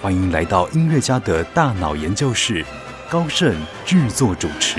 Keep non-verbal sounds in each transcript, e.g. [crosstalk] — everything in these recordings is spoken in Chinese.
欢迎来到音乐家的大脑研究室，高盛制作主持。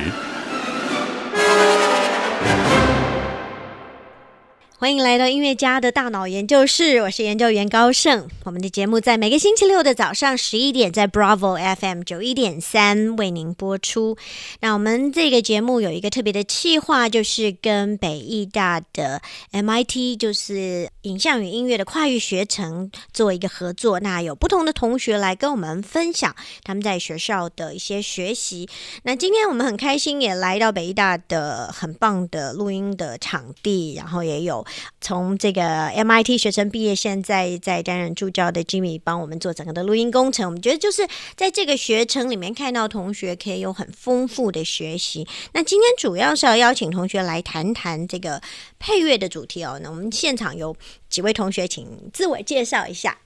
欢迎来到音乐家的大脑研究室，我是研究员高盛。我们的节目在每个星期六的早上十一点，在 Bravo FM 九一点三为您播出。那我们这个节目有一个特别的企划，就是跟北艺大的 MIT，就是影像与音乐的跨域学程做一个合作。那有不同的同学来跟我们分享他们在学校的一些学习。那今天我们很开心，也来到北艺大的很棒的录音的场地，然后也有。从这个 MIT 学生毕业，现在在担任助教的 Jimmy 帮我们做整个的录音工程。我们觉得就是在这个学程里面看到同学可以有很丰富的学习。那今天主要是要邀请同学来谈谈这个配乐的主题哦。那我们现场有几位同学，请自我介绍一下。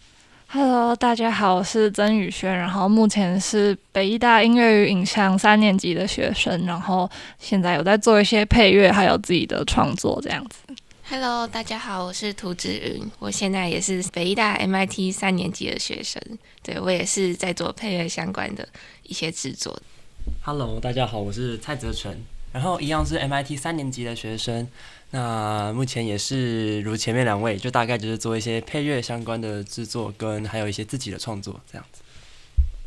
Hello，大家好，我是曾宇轩，然后目前是北医大音乐与影像三年级的学生，然后现在有在做一些配乐，还有自己的创作这样子。Hello，大家好，我是涂子云，我现在也是北大 MIT 三年级的学生，对我也是在做配乐相关的一些制作。Hello，大家好，我是蔡泽成，然后一样是 MIT 三年级的学生，那目前也是如前面两位，就大概就是做一些配乐相关的制作，跟还有一些自己的创作这样子。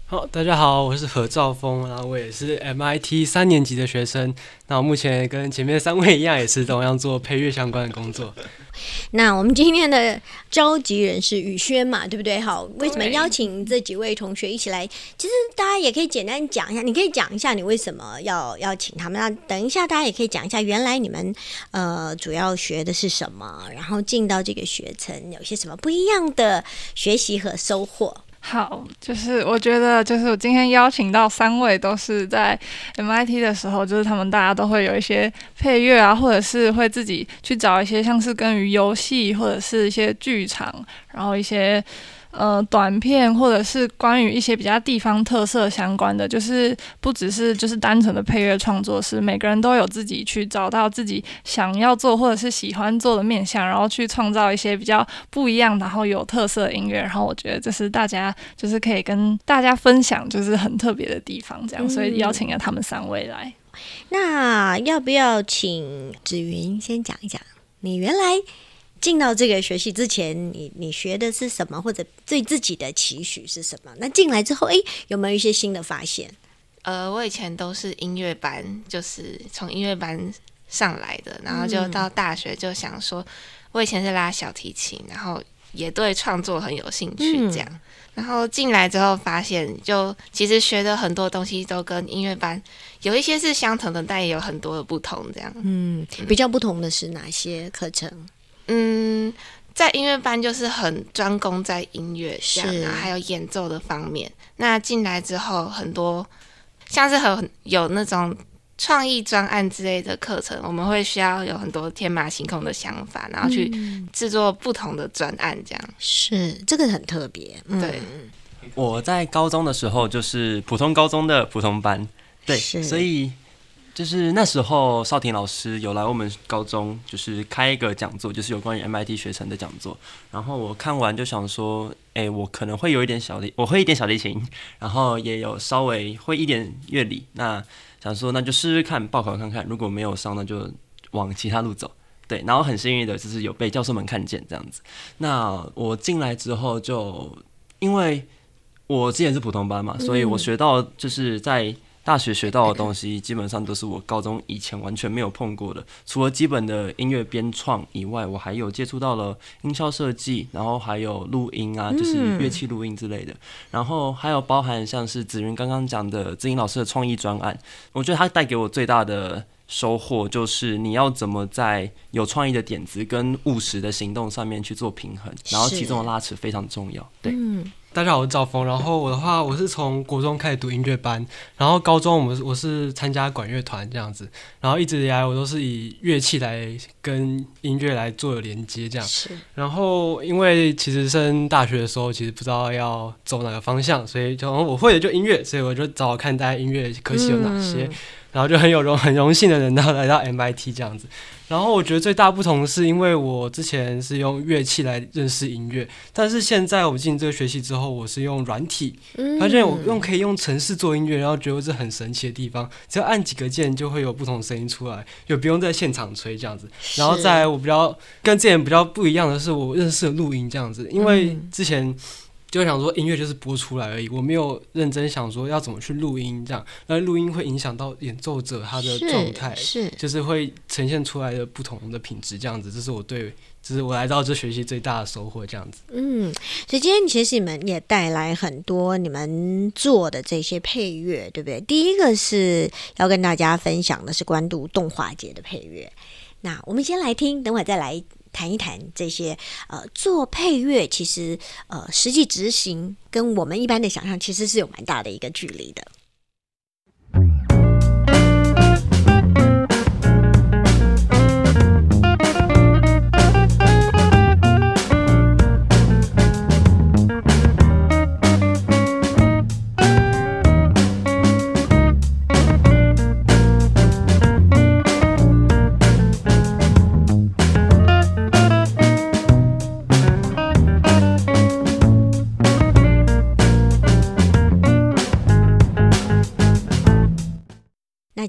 好，大家好，我是何兆峰，然后我也是 MIT 三年级的学生。那我目前跟前面三位一样，也是同样做配乐相关的工作。[laughs] 那我们今天的召集人是宇轩嘛，对不对？好，为什么邀请这几位同学一起来？其实大家也可以简单讲一下，你可以讲一下你为什么要邀请他们。那等一下大家也可以讲一下，原来你们呃主要学的是什么，然后进到这个学程有些什么不一样的学习和收获。好，就是我觉得，就是我今天邀请到三位，都是在 MIT 的时候，就是他们大家都会有一些配乐啊，或者是会自己去找一些像是跟于游戏或者是一些剧场，然后一些。呃，短片或者是关于一些比较地方特色相关的，就是不只是就是单纯的配乐创作，是每个人都有自己去找到自己想要做或者是喜欢做的面向，然后去创造一些比较不一样然后有特色的音乐。然后我觉得这是大家就是可以跟大家分享，就是很特别的地方，这样，所以邀请了他们三位来。那要不要请子云先讲一讲你原来？进到这个学习之前，你你学的是什么，或者对自己的期许是什么？那进来之后，哎，有没有一些新的发现？呃，我以前都是音乐班，就是从音乐班上来的，然后就到大学就想说，我以前是拉小提琴，然后也对创作很有兴趣，这样。然后进来之后发现，就其实学的很多东西都跟音乐班有一些是相同的，但也有很多的不同，这样。嗯，比较不同的是哪些课程？嗯，在音乐班就是很专攻在音乐上然后，还有演奏的方面。那进来之后，很多像是很有那种创意专案之类的课程，我们会需要有很多天马行空的想法，然后去制作不同的专案。这样是这个很特别。对，我在高中的时候就是普通高中的普通班，对，所以。就是那时候，少廷老师有来我们高中，就是开一个讲座，就是有关于 MIT 学程的讲座。然后我看完就想说，哎，我可能会有一点小提，我会一点小提琴，然后也有稍微会一点乐理。那想说，那就试试看报考看看，如果没有上，那就往其他路走。对，然后很幸运的就是有被教授们看见这样子。那我进来之后，就因为我之前是普通班嘛，所以我学到就是在。大学学到的东西基本上都是我高中以前完全没有碰过的，除了基本的音乐编创以外，我还有接触到了音效设计，然后还有录音啊，就是乐器录音之类的，然后还有包含像是子云刚刚讲的子英老师的创意专案，我觉得他带给我最大的收获，就是你要怎么在有创意的点子跟务实的行动上面去做平衡，然后其中的拉扯非常重要。对。大家好，我是赵峰。然后我的话，我是从国中开始读音乐班，然后高中我们我是参加管乐团这样子，然后一直以来我都是以乐器来跟音乐来做连接这样。是。然后因为其实升大学的时候，其实不知道要走哪个方向，所以就我会的就音乐，所以我就找看大家音乐科系有哪些，然后就很有荣很荣幸的人到来到 MIT 这样子。然后我觉得最大不同是因为我之前是用乐器来认识音乐，但是现在我进这个学习之后，我是用软体，发现我用可以用程式做音乐，然后觉得这很神奇的地方，只要按几个键就会有不同声音出来，就不用在现场吹这样子。然后再我比较跟之前比较不一样的是，我认识了录音这样子，因为之前。就想说音乐就是播出来而已，我没有认真想说要怎么去录音，这样，那录音会影响到演奏者他的状态，是，就是会呈现出来的不同的品质，这样子，这是我对，这是我来到这学习最大的收获，这样子。嗯，所以今天其实你们也带来很多你们做的这些配乐，对不对？第一个是要跟大家分享的是关渡动画节的配乐，那我们先来听，等会再来。谈一谈这些呃，做配乐其实呃，实际执行跟我们一般的想象其实是有蛮大的一个距离的。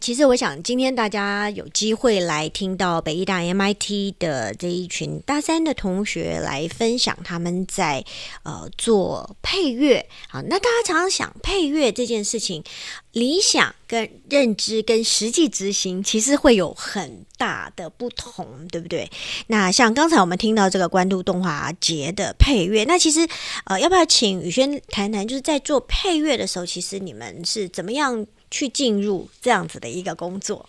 其实我想，今天大家有机会来听到北医大 MIT 的这一群大三的同学来分享他们在呃做配乐啊。那大家常常想配乐这件事情，理想跟认知跟实际执行其实会有很大的不同，对不对？那像刚才我们听到这个关渡动画节的配乐，那其实呃，要不要请宇轩谈谈，就是在做配乐的时候，其实你们是怎么样？去进入这样子的一个工作，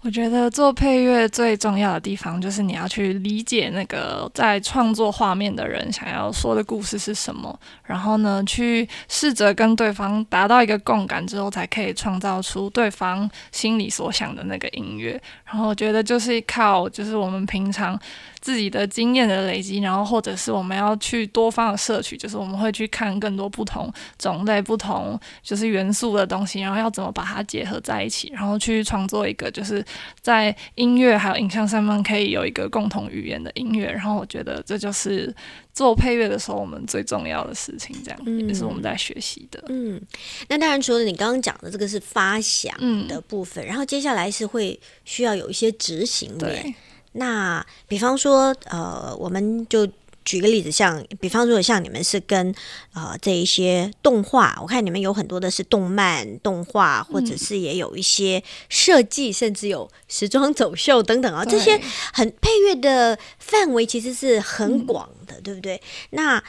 我觉得做配乐最重要的地方就是你要去理解那个在创作画面的人想要说的故事是什么，然后呢，去试着跟对方达到一个共感之后，才可以创造出对方心里所想的那个音乐。然后我觉得就是靠，就是我们平常。自己的经验的累积，然后或者是我们要去多方的摄取，就是我们会去看更多不同种类、不同就是元素的东西，然后要怎么把它结合在一起，然后去创作一个就是在音乐还有影像上面可以有一个共同语言的音乐。然后我觉得这就是做配乐的时候我们最重要的事情，这样也是我们在学习的。嗯，那当然除了你刚刚讲的这个是发想的部分，然后接下来是会需要有一些执行面。那比方说，呃，我们就举个例子，像比方说，像你们是跟呃这一些动画，我看你们有很多的是动漫动画，或者是也有一些设计，甚至有时装走秀等等啊，这些很配乐的范围其实是很广的，对不对？那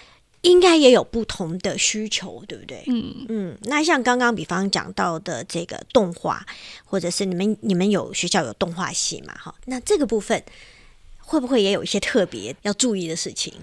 应该也有不同的需求，对不对？嗯嗯。那像刚刚比方讲到的这个动画，或者是你们你们有学校有动画系嘛？哈，那这个部分会不会也有一些特别要注意的事情？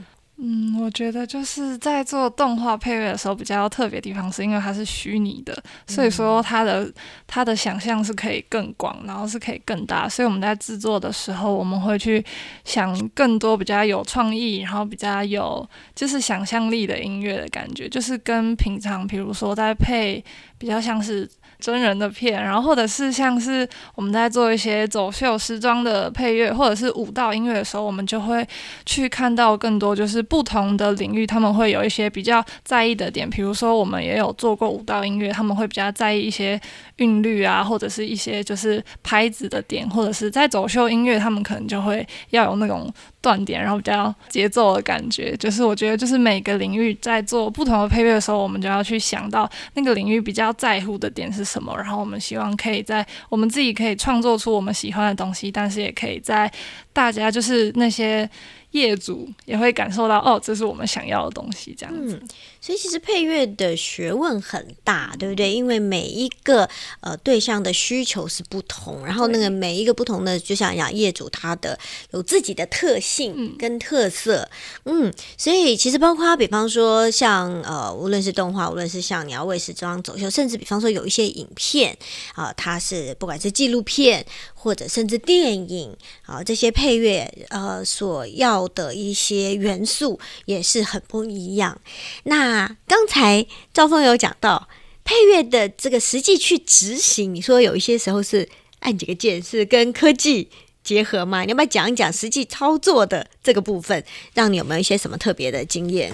嗯，我觉得就是在做动画配乐的时候，比较特别地方是因为它是虚拟的，所以说它的它的想象是可以更广，然后是可以更大。所以我们在制作的时候，我们会去想更多比较有创意，然后比较有就是想象力的音乐的感觉，就是跟平常比如说在配比较像是。真人的片，然后或者是像是我们在做一些走秀时装的配乐，或者是舞蹈音乐的时候，我们就会去看到更多就是不同的领域，他们会有一些比较在意的点。比如说，我们也有做过舞蹈音乐，他们会比较在意一些韵律啊，或者是一些就是拍子的点，或者是在走秀音乐，他们可能就会要有那种断点，然后比较节奏的感觉。就是我觉得，就是每个领域在做不同的配乐的时候，我们就要去想到那个领域比较在乎的点是什么，然后我们希望可以在我们自己可以创作出我们喜欢的东西，但是也可以在大家就是那些。业主也会感受到哦，这是我们想要的东西，这样子。所以其实配乐的学问很大，对不对？因为每一个呃对象的需求是不同，然后那个每一个不同的，就像讲业主他的有自己的特性跟特色，嗯，所以其实包括比方说像呃，无论是动画，无论是像你要为时装走秀，甚至比方说有一些影片啊，它是不管是纪录片或者甚至电影啊，这些配乐呃所要。的一些元素也是很不一样。那刚才赵峰有讲到配乐的这个实际去执行，你说有一些时候是按几个键，是跟科技结合吗？你要不要讲一讲实际操作的这个部分？让你有没有一些什么特别的经验？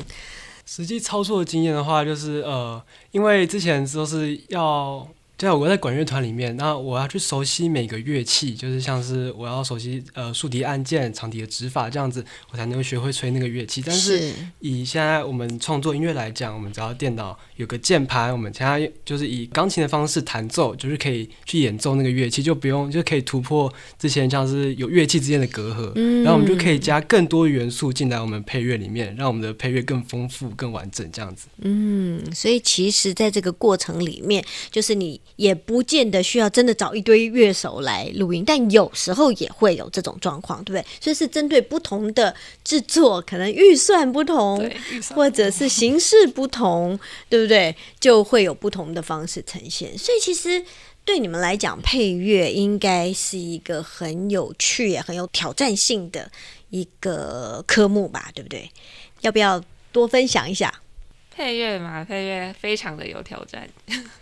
实际操作的经验的话，就是呃，因为之前都是要。对啊，我在管乐团里面，那我要去熟悉每个乐器，就是像是我要熟悉呃竖笛按键、长笛的指法这样子，我才能够学会吹那个乐器。但是以现在我们创作音乐来讲，我们只要电脑有个键盘，我们其他就是以钢琴的方式弹奏，就是可以去演奏那个乐器，就不用就可以突破之前像是有乐器之间的隔阂，然后我们就可以加更多元素进来我们配乐里面，让我们的配乐更丰富、更完整这样子。嗯，所以其实在这个过程里面，就是你。也不见得需要真的找一堆乐手来录音，但有时候也会有这种状况，对不对？所以是针对不同的制作，可能预算不同，或者是形式不同，对不对？就会有不同的方式呈现。所以其实对你们来讲，配乐应该是一个很有趣也很有挑战性的一个科目吧，对不对？要不要多分享一下？配乐嘛，配乐非常的有挑战。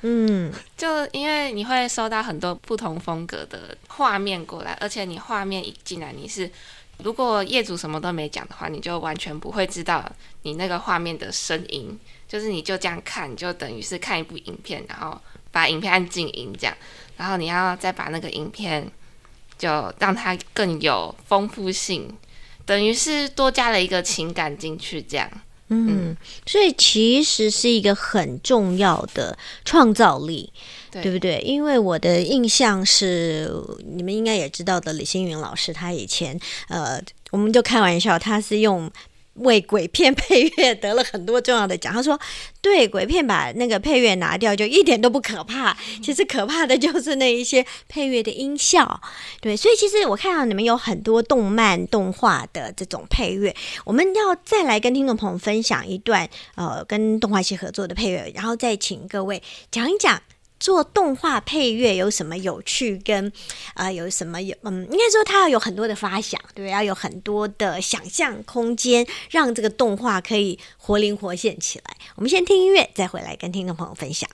嗯，[laughs] 就因为你会收到很多不同风格的画面过来，而且你画面一进来，你是如果业主什么都没讲的话，你就完全不会知道你那个画面的声音。就是你就这样看，就等于是看一部影片，然后把影片按静音这样，然后你要再把那个影片就让它更有丰富性，等于是多加了一个情感进去这样。嗯，所以其实是一个很重要的创造力，对不对？因为我的印象是，你们应该也知道的，李星云老师他以前呃，我们就开玩笑，他是用。为鬼片配乐得了很多重要的奖。他说：“对鬼片把那个配乐拿掉，就一点都不可怕。其实可怕的就是那一些配乐的音效。对，所以其实我看到你们有很多动漫动画的这种配乐，我们要再来跟听众朋友分享一段呃跟动画系合作的配乐，然后再请各位讲一讲。”做动画配乐有什么有趣？跟啊，有什么有嗯，应该说它要有很多的发想，对，要有很多的想象空间，让这个动画可以活灵活现起来。我们先听音乐，再回来跟听众朋友分享。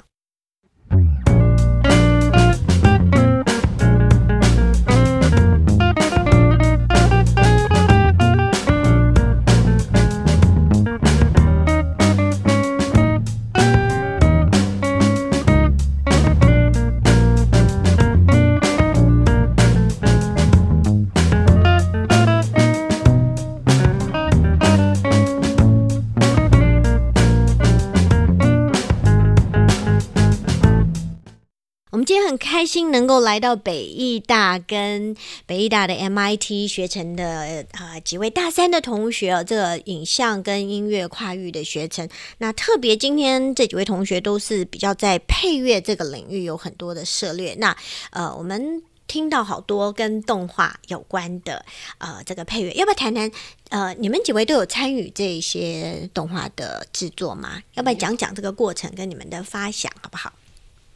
我们今天很开心能够来到北艺大，跟北艺大的 MIT 学成的啊几位大三的同学哦，这个影像跟音乐跨域的学程。那特别今天这几位同学都是比较在配乐这个领域有很多的涉猎。那呃，我们听到好多跟动画有关的呃这个配乐，要不要谈谈？呃，你们几位都有参与这些动画的制作吗？要不要讲讲这个过程跟你们的发想，好不好？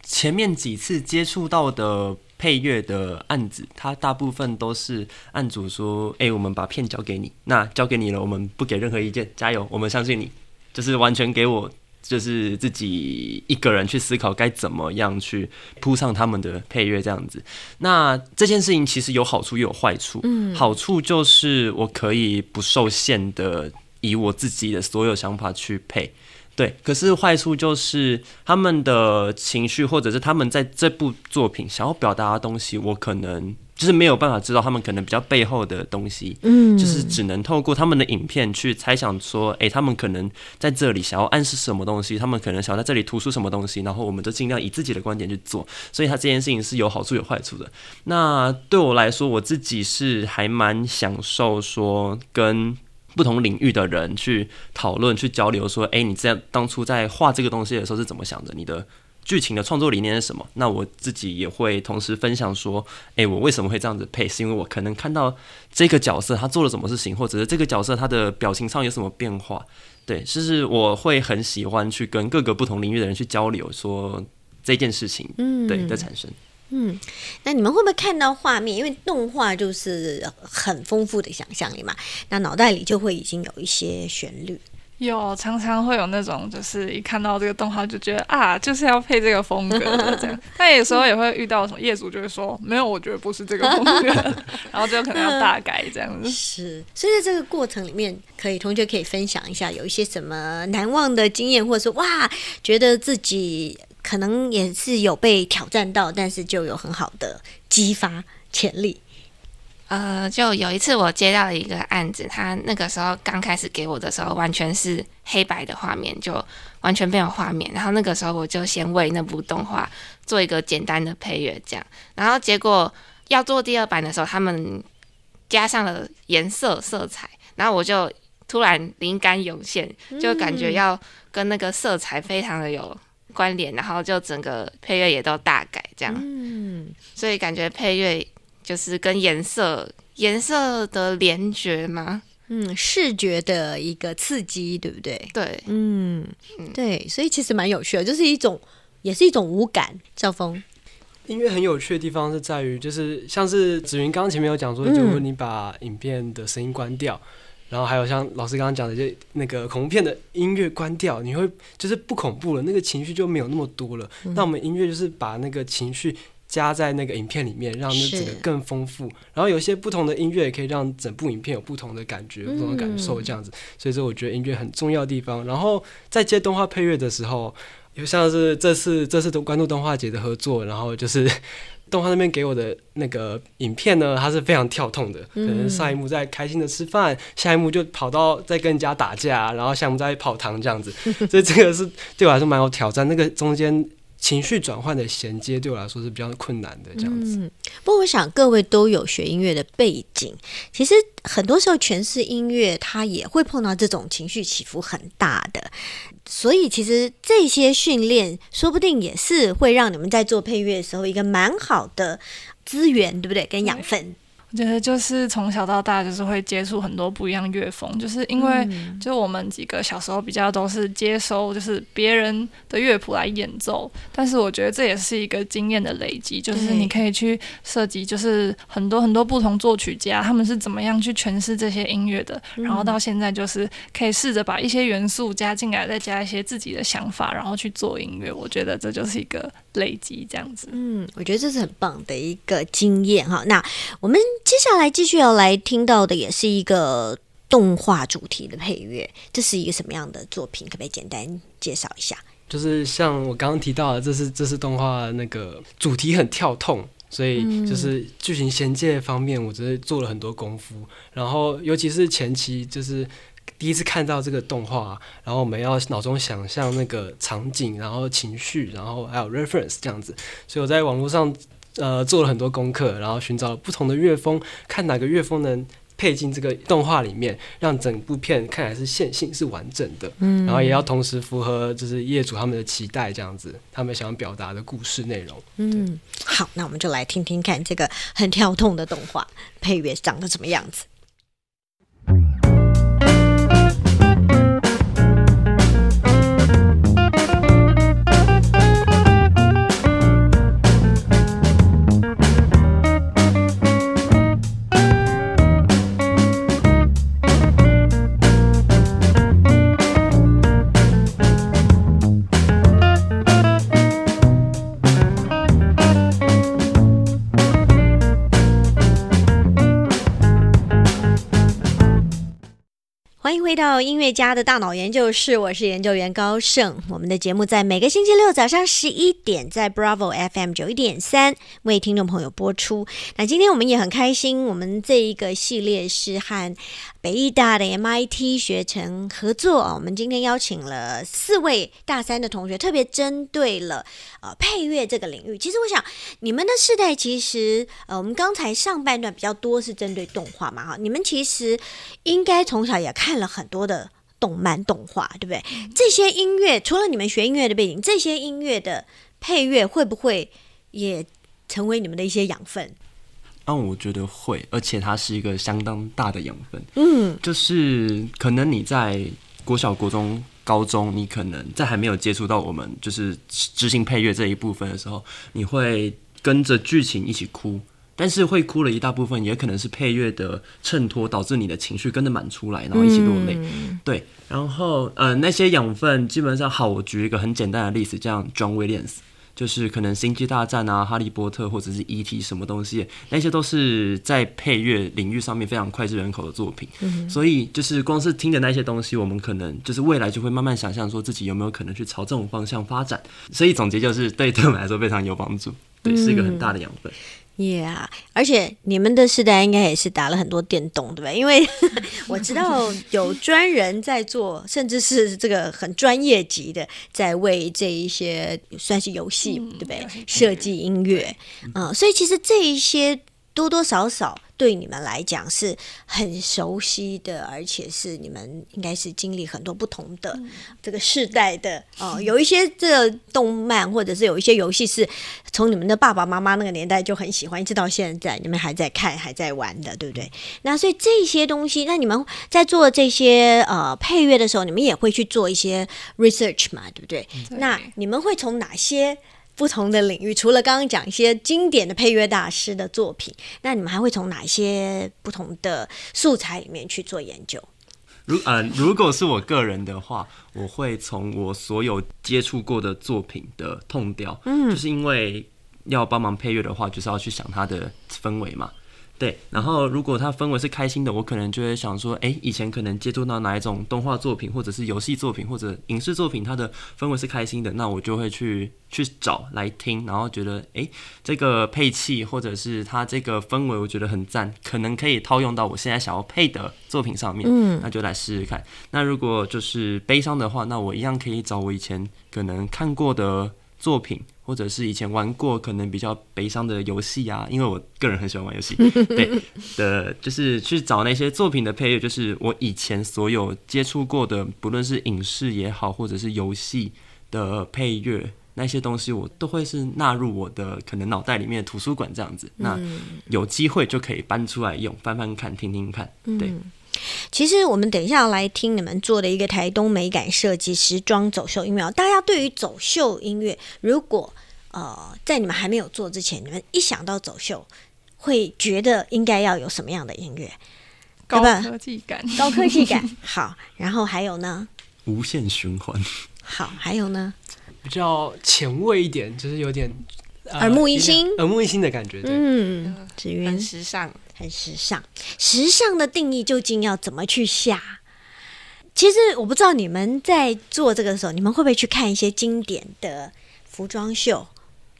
前面几次接触到的配乐的案子，它大部分都是案主说：“哎，我们把片交给你，那交给你了，我们不给任何意见，加油，我们相信你。”就是完全给我，就是自己一个人去思考该怎么样去铺上他们的配乐这样子。那这件事情其实有好处也有坏处。嗯，好处就是我可以不受限的以我自己的所有想法去配。对，可是坏处就是他们的情绪，或者是他们在这部作品想要表达的东西，我可能就是没有办法知道他们可能比较背后的东西，嗯，就是只能透过他们的影片去猜想说，诶，他们可能在这里想要暗示什么东西，他们可能想要在这里突出什么东西，然后我们就尽量以自己的观点去做，所以他这件事情是有好处有坏处的。那对我来说，我自己是还蛮享受说跟不同领域的人去讨论、去交流，说，诶，你在当初在画这个东西的时候是怎么想的？你的。剧情的创作理念是什么？那我自己也会同时分享说，诶，我为什么会这样子配？是因为我可能看到这个角色他做了什么事情，或者是这个角色他的表情上有什么变化。对，就是我会很喜欢去跟各个不同领域的人去交流，说这件事情，嗯，对的产生。那你们会不会看到画面？因为动画就是很丰富的想象力嘛，那脑袋里就会已经有一些旋律。有常常会有那种，就是一看到这个动画就觉得啊，就是要配这个风格的这样。但有时候也会遇到什么业主就会说，没有，我觉得不是这个风格，[laughs] 然后就可能要大改这样子。是，所以在这个过程里面，可以同学可以分享一下有一些什么难忘的经验，或者说哇，觉得自己可能也是有被挑战到，但是就有很好的激发潜力。呃，就有一次我接到了一个案子，他那个时候刚开始给我的时候，完全是黑白的画面，就完全没有画面。然后那个时候我就先为那部动画做一个简单的配乐，这样。然后结果要做第二版的时候，他们加上了颜色色彩，然后我就突然灵感涌现，就感觉要跟那个色彩非常的有关联，然后就整个配乐也都大改这样。嗯，所以感觉配乐。就是跟颜色颜色的联觉吗？嗯，视觉的一个刺激，对不对？对，嗯，对，所以其实蛮有趣的，就是一种，也是一种无感。赵峰，音乐很有趣的地方是在于，就是像是子云刚刚前面有讲说，就是你把影片的声音关掉，然后还有像老师刚刚讲的，就那个恐怖片的音乐关掉，你会就是不恐怖了，那个情绪就没有那么多了。那我们音乐就是把那个情绪。加在那个影片里面，让那整个更丰富。然后有些不同的音乐，也可以让整部影片有不同的感觉、不同的感受，这样子。所以说，我觉得音乐很重要的地方。然后在接动画配乐的时候，就像是这次这次的关注动画节的合作，然后就是动画那边给我的那个影片呢，它是非常跳痛的。可能上一幕在开心的吃饭，下一幕就跑到在跟人家打架，然后下一幕在跑堂这样子。所以这个是对我来说蛮有挑战。那个中间。情绪转换的衔接对我来说是比较困难的，这样子。不过我想各位都有学音乐的背景，其实很多时候诠释音乐，它也会碰到这种情绪起伏很大的，所以其实这些训练说不定也是会让你们在做配乐的时候一个蛮好的资源，对不对？跟养分。我觉得就是从小到大就是会接触很多不一样乐风，就是因为就我们几个小时候比较都是接收就是别人的乐谱来演奏，但是我觉得这也是一个经验的累积，就是你可以去涉及就是很多很多不同作曲家他们是怎么样去诠释这些音乐的，然后到现在就是可以试着把一些元素加进来，再加一些自己的想法，然后去做音乐。我觉得这就是一个累积这样子。嗯，我觉得这是很棒的一个经验哈。那我们。接下来继续要来听到的也是一个动画主题的配乐，这是一个什么样的作品？可不可以简单介绍一下？就是像我刚刚提到的，这是这是动画那个主题很跳痛，所以就是剧情衔接方面，我只是做了很多功夫。然后尤其是前期，就是第一次看到这个动画，然后我们要脑中想象那个场景，然后情绪，然后还有 reference 这样子。所以我在网络上。呃，做了很多功课，然后寻找不同的乐风，看哪个乐风能配进这个动画里面，让整部片看来是线性、是完整的。嗯，然后也要同时符合就是业主他们的期待，这样子，他们想表达的故事内容。嗯，好，那我们就来听听看这个很跳痛的动画配乐长得什么样子。到音乐家的大脑研究室，我是研究员高盛。我们的节目在每个星期六早上十一点，在 Bravo FM 九一点三为听众朋友播出。那今天我们也很开心，我们这一个系列是和北艺大的 MIT 学程合作我们今天邀请了四位大三的同学，特别针对了呃配乐这个领域。其实我想，你们的世代其实呃，我们刚才上半段比较多是针对动画嘛，哈，你们其实应该从小也看了很多的动漫动画，对不对？这些音乐除了你们学音乐的背景，这些音乐的配乐会不会也成为你们的一些养分？嗯，我觉得会，而且它是一个相当大的养分。嗯，就是可能你在国小、国中、高中，你可能在还没有接触到我们就是执行配乐这一部分的时候，你会跟着剧情一起哭。但是会哭了一大部分，也可能是配乐的衬托，导致你的情绪跟着满出来，然后一起落泪。对，然后呃，那些养分基本上好，我举一个很简单的例子，像 John Williams，就是可能《星际大战》啊、《哈利波特》或者是 E.T. 什么东西，那些都是在配乐领域上面非常脍炙人口的作品。所以就是光是听的那些东西，我们可能就是未来就会慢慢想象说自己有没有可能去朝这种方向发展。所以总结就是，对对我们来说非常有帮助，对，是一个很大的养分。Yeah，而且你们的时代应该也是打了很多电动，对不对？因为 [laughs] 我知道有专人在做，甚至是这个很专业级的，在为这一些算是游戏，对不对？设计音乐，嗯，所以其实这一些多多少少。对你们来讲是很熟悉的，而且是你们应该是经历很多不同的这个世代的 [laughs] 哦。有一些这个动漫或者是有一些游戏是从你们的爸爸妈妈那个年代就很喜欢，一直到现在你们还在看还在玩的，对不对？那所以这些东西，那你们在做这些呃配乐的时候，你们也会去做一些 research 嘛，对不对？那你们会从哪些？不同的领域，除了刚刚讲一些经典的配乐大师的作品，那你们还会从哪些不同的素材里面去做研究？如呃，如果是我个人的话，我会从我所有接触过的作品的痛调，嗯，就是因为要帮忙配乐的话，就是要去想它的氛围嘛。对，然后如果它氛围是开心的，我可能就会想说，哎，以前可能接触到哪一种动画作品，或者是游戏作品，或者影视作品，它的氛围是开心的，那我就会去去找来听，然后觉得，哎，这个配器或者是它这个氛围，我觉得很赞，可能可以套用到我现在想要配的作品上面，嗯，那就来试试看。那如果就是悲伤的话，那我一样可以找我以前可能看过的作品。或者是以前玩过可能比较悲伤的游戏啊，因为我个人很喜欢玩游戏，[laughs] 对的，就是去找那些作品的配乐，就是我以前所有接触过的，不论是影视也好，或者是游戏的配乐，那些东西我都会是纳入我的可能脑袋里面的图书馆这样子。那有机会就可以搬出来用，翻翻看，听听看，对。其实我们等一下要来听你们做的一个台东美感设计时装走秀音乐。大家对于走秀音乐，如果呃在你们还没有做之前，你们一想到走秀，会觉得应该要有什么样的音乐？高科技感，高科技感。[laughs] 好，然后还有呢？无限循环。好，还有呢？比较前卫一点，就是有点耳目一新、耳目一新的感觉。嗯，很时尚。很时尚，时尚的定义究竟要怎么去下？其实我不知道你们在做这个的时候，你们会不会去看一些经典的服装秀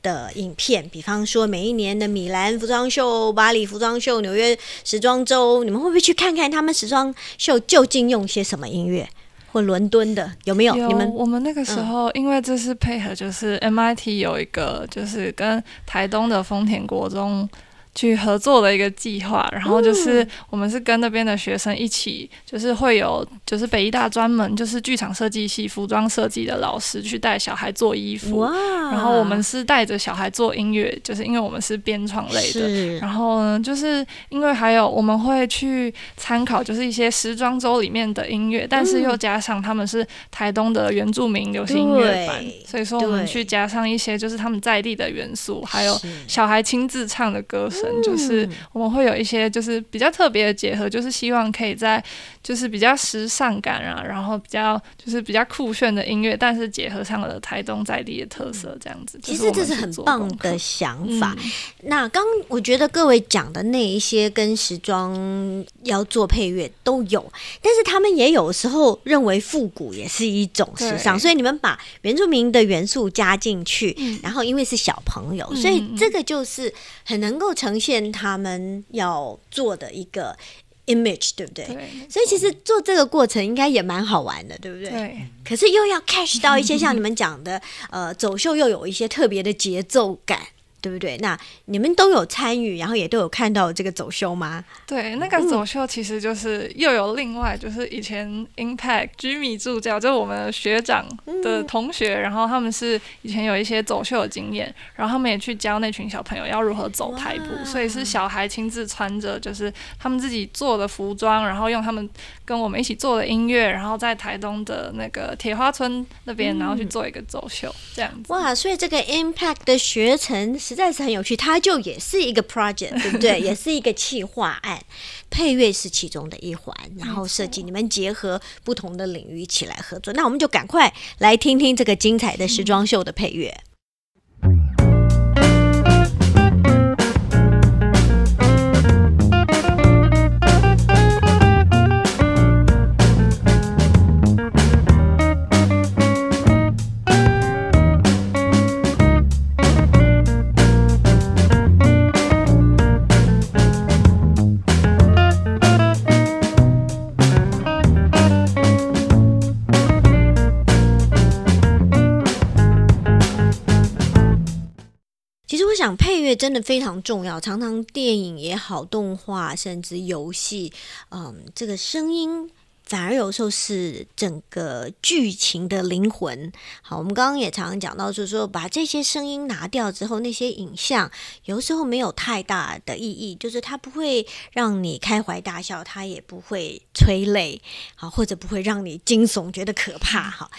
的影片？比方说每一年的米兰服装秀、巴黎服装秀、纽约时装周，你们会不会去看看他们时装秀究竟用些什么音乐？或伦敦的有没有？你们我们那个时候，因为这是配合，就是 MIT 有一个，就是跟台东的丰田国中。去合作的一个计划，然后就是我们是跟那边的学生一起，就是会有就是北医大专门就是剧场设计系服装设计的老师去带小孩做衣服，然后我们是带着小孩做音乐，就是因为我们是编创类的，然后呢，就是因为还有我们会去参考就是一些时装周里面的音乐，但是又加上他们是台东的原住民流行音乐班，所以说我们去加上一些就是他们在地的元素，还有小孩亲自唱的歌声。程，就是我们会有一些就是比较特别的结合，就是希望可以在就是比较时尚感啊，然后比较就是比较酷炫的音乐，但是结合上了台东在地的特色，这样子。其实这是很棒的想法。那刚我觉得各位讲的那一些跟时装要做配乐都有，但是他们也有时候认为复古也是一种时尚，所以你们把原住民的元素加进去，然后因为是小朋友，所以这个就是很能够呈现他们要做的一个 image，对不对？所以其实做这个过程应该也蛮好玩的，对不对？对。可是又要 catch 到一些像你们讲的，呃，走秀又有一些特别的节奏感。对不对？那你们都有参与，然后也都有看到这个走秀吗？对，那个走秀其实就是又有另外就是以前 Impact 居米助教，就是我们学长的同学，然后他们是以前有一些走秀的经验，然后他们也去教那群小朋友要如何走台步，所以是小孩亲自穿着就是他们自己做的服装，然后用他们跟我们一起做的音乐，然后在台东的那个铁花村那边，然后去做一个走秀这样子。哇，所以这个 Impact 的学程是。实在是很有趣，它就也是一个 project，[laughs] 对不对？也是一个企划案，配乐是其中的一环，然后设计你们结合不同的领域一起来合作。那我们就赶快来听听这个精彩的时装秀的配乐。讲真的非常重要，常常电影也好，动画甚至游戏，嗯，这个声音反而有时候是整个剧情的灵魂。好，我们刚刚也常常讲到，就是说把这些声音拿掉之后，那些影像有时候没有太大的意义，就是它不会让你开怀大笑，它也不会催泪，好，或者不会让你惊悚觉得可怕，哈。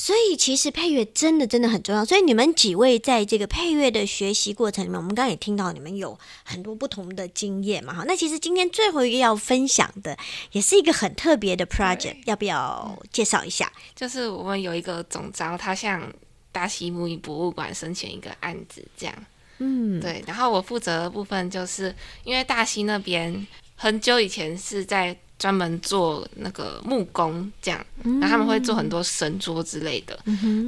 所以其实配乐真的真的很重要。所以你们几位在这个配乐的学习过程里面，我们刚刚也听到你们有很多不同的经验嘛。哈，那其实今天最后一个要分享的，也是一个很特别的 project，要不要介绍一下？就是我们有一个总招，他向大溪木艺博物馆申请一个案子，这样。嗯，对。然后我负责的部分，就是因为大溪那边很久以前是在。专门做那个木工，这样，那他们会做很多神桌之类的。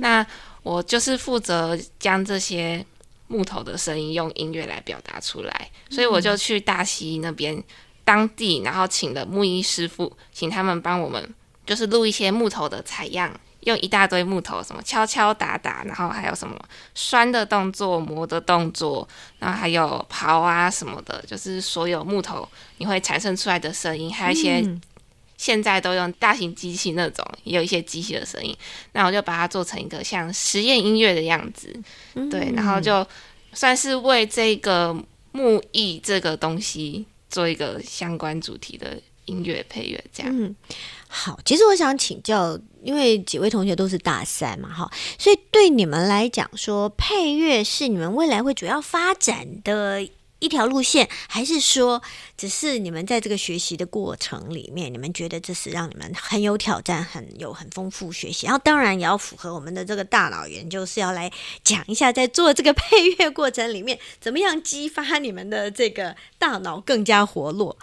那我就是负责将这些木头的声音用音乐来表达出来，所以我就去大溪那边当地，然后请了木艺师傅，请他们帮我们就是录一些木头的采样。用一大堆木头，什么敲敲打打，然后还有什么拴的动作、磨的动作，然后还有刨啊什么的，就是所有木头你会产生出来的声音，还有一些现在都用大型机器那种，也有一些机器的声音。那我就把它做成一个像实验音乐的样子，对，然后就算是为这个木艺这个东西做一个相关主题的音乐配乐，这样。好，其实我想请教，因为几位同学都是大三嘛，哈，所以对你们来讲，说配乐是你们未来会主要发展的一条路线，还是说只是你们在这个学习的过程里面，你们觉得这是让你们很有挑战、很有很丰富学习？然后当然也要符合我们的这个大脑研究，是要来讲一下，在做这个配乐过程里面，怎么样激发你们的这个大脑更加活络？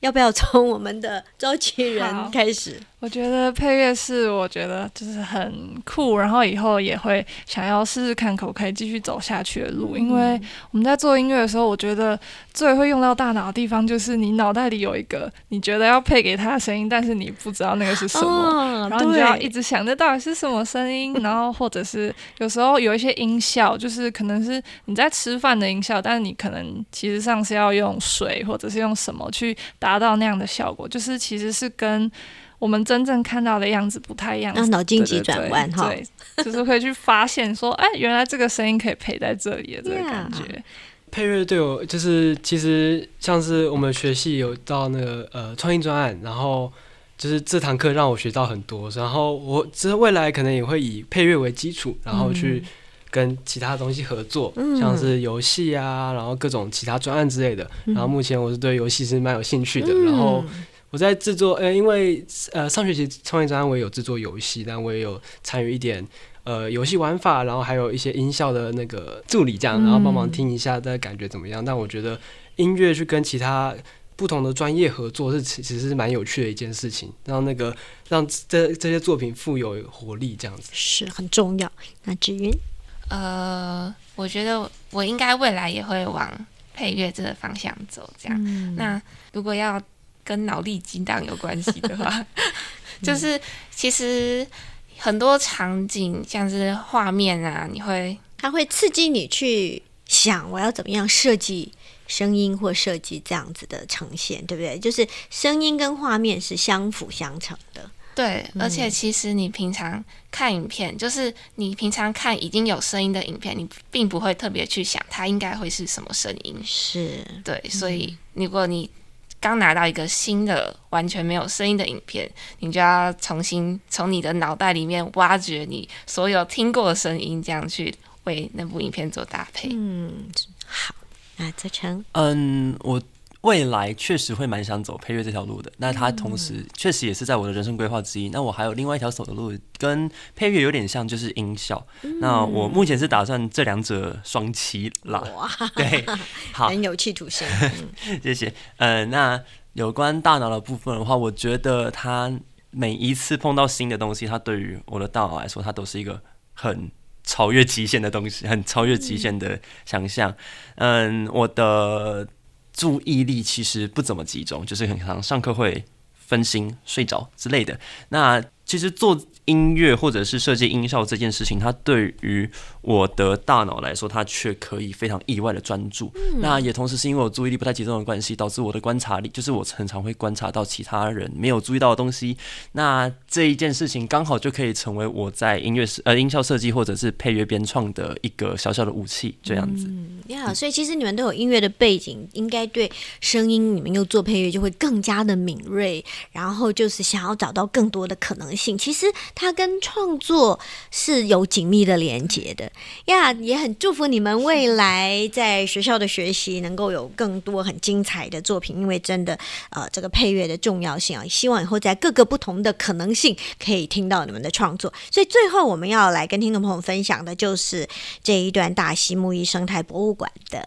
要不要从我们的召集人开始？我觉得配乐是，我觉得就是很酷，然后以后也会想要试试看，可不可以继续走下去的路。因为我们在做音乐的时候，我觉得最会用到大脑的地方，就是你脑袋里有一个你觉得要配给他的声音，但是你不知道那个是什么，然后你就要一直想，着到底是什么声音？然后或者是有时候有一些音效，就是可能是你在吃饭的音效，但是你可能其实上是要用水或者是用什么去达到那样的效果，就是其实是跟。我们真正看到的样子不太一样，那脑筋急转弯哈，对，就是可以去发现说，哎，原来这个声音可以配在这里的这个感觉。配乐对我就是，其实像是我们学系有到那个呃创意专案，然后就是这堂课让我学到很多，然后我之后未来可能也会以配乐为基础，然后去。跟其他东西合作，像是游戏啊，然后各种其他专案之类的。然后目前我是对游戏是蛮有兴趣的。然后我在制作，呃，因为呃上学期创业专案我也有制作游戏，但我也有参与一点呃游戏玩法，然后还有一些音效的那个助理这样，然后帮忙听一下的感觉怎么样。但我觉得音乐去跟其他不同的专业合作是其实是蛮有趣的一件事情，让那个让这这些作品富有活力，这样子是很重要。那志云，呃，我觉得我应该未来也会往配乐这个方向走，这样。那如果要跟脑力激荡有关系的话，[laughs] 就是其实很多场景像是画面啊，你会它会刺激你去想我要怎么样设计。声音或设计这样子的呈现，对不对？就是声音跟画面是相辅相成的。对，而且其实你平常看影片，就是你平常看已经有声音的影片，你并不会特别去想它应该会是什么声音。是对，所以如果你刚拿到一个新的完全没有声音的影片，你就要重新从你的脑袋里面挖掘你所有听过的声音，这样去为那部影片做搭配。嗯，好。那，泽成，嗯，我未来确实会蛮想走配乐这条路的。那它同时确实也是在我的人生规划之一。那我还有另外一条走的路，跟配乐有点像，就是音效。那我目前是打算这两者双栖啦。哇，[laughs] 对，[laughs] 好，很有企图心。[laughs] 谢谢。嗯，那有关大脑的部分的话，我觉得它每一次碰到新的东西，它对于我的大脑来说，它都是一个很。超越极限的东西，很超越极限的想象。嗯，我的注意力其实不怎么集中，就是很常上课会分心、睡着之类的。那其实做。音乐或者是设计音效这件事情，它对于我的大脑来说，它却可以非常意外的专注。那也同时是因为我注意力不太集中的关系，导致我的观察力，就是我常常会观察到其他人没有注意到的东西。那这一件事情刚好就可以成为我在音乐呃音效设计或者是配乐编创的一个小小的武器，这样子。嗯，呀，所以其实你们都有音乐的背景，应该对声音你们又做配乐就会更加的敏锐，然后就是想要找到更多的可能性。其实。它跟创作是有紧密的连接的呀，也很祝福你们未来在学校的学习能够有更多很精彩的作品，因为真的，呃，这个配乐的重要性啊，希望以后在各个不同的可能性可以听到你们的创作。所以最后我们要来跟听众朋友分享的就是这一段大溪木艺生态博物馆的。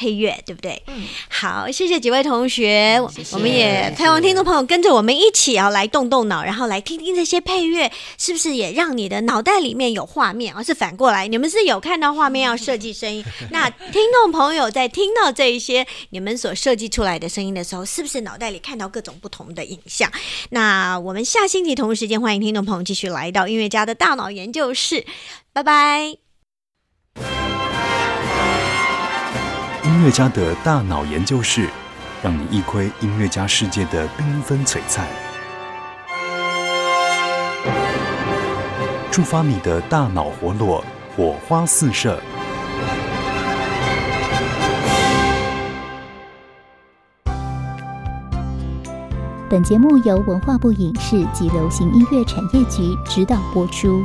配乐对不对？嗯，好，谢谢几位同学，我们也盼望听众朋友跟着我们一起要来动动脑，然后来听听这些配乐，是不是也让你的脑袋里面有画面？而是反过来，你们是有看到画面要设计声音，[laughs] 那听众朋友在听到这一些你们所设计出来的声音的时候，是不是脑袋里看到各种不同的影像？那我们下星期同一时间，欢迎听众朋友继续来到音乐家的大脑研究室，拜拜。音乐家的大脑研究室，让你一窥音乐家世界的缤纷璀璨，触发你的大脑活络，火花四射。本节目由文化部影视及流行音乐产业局指导播出。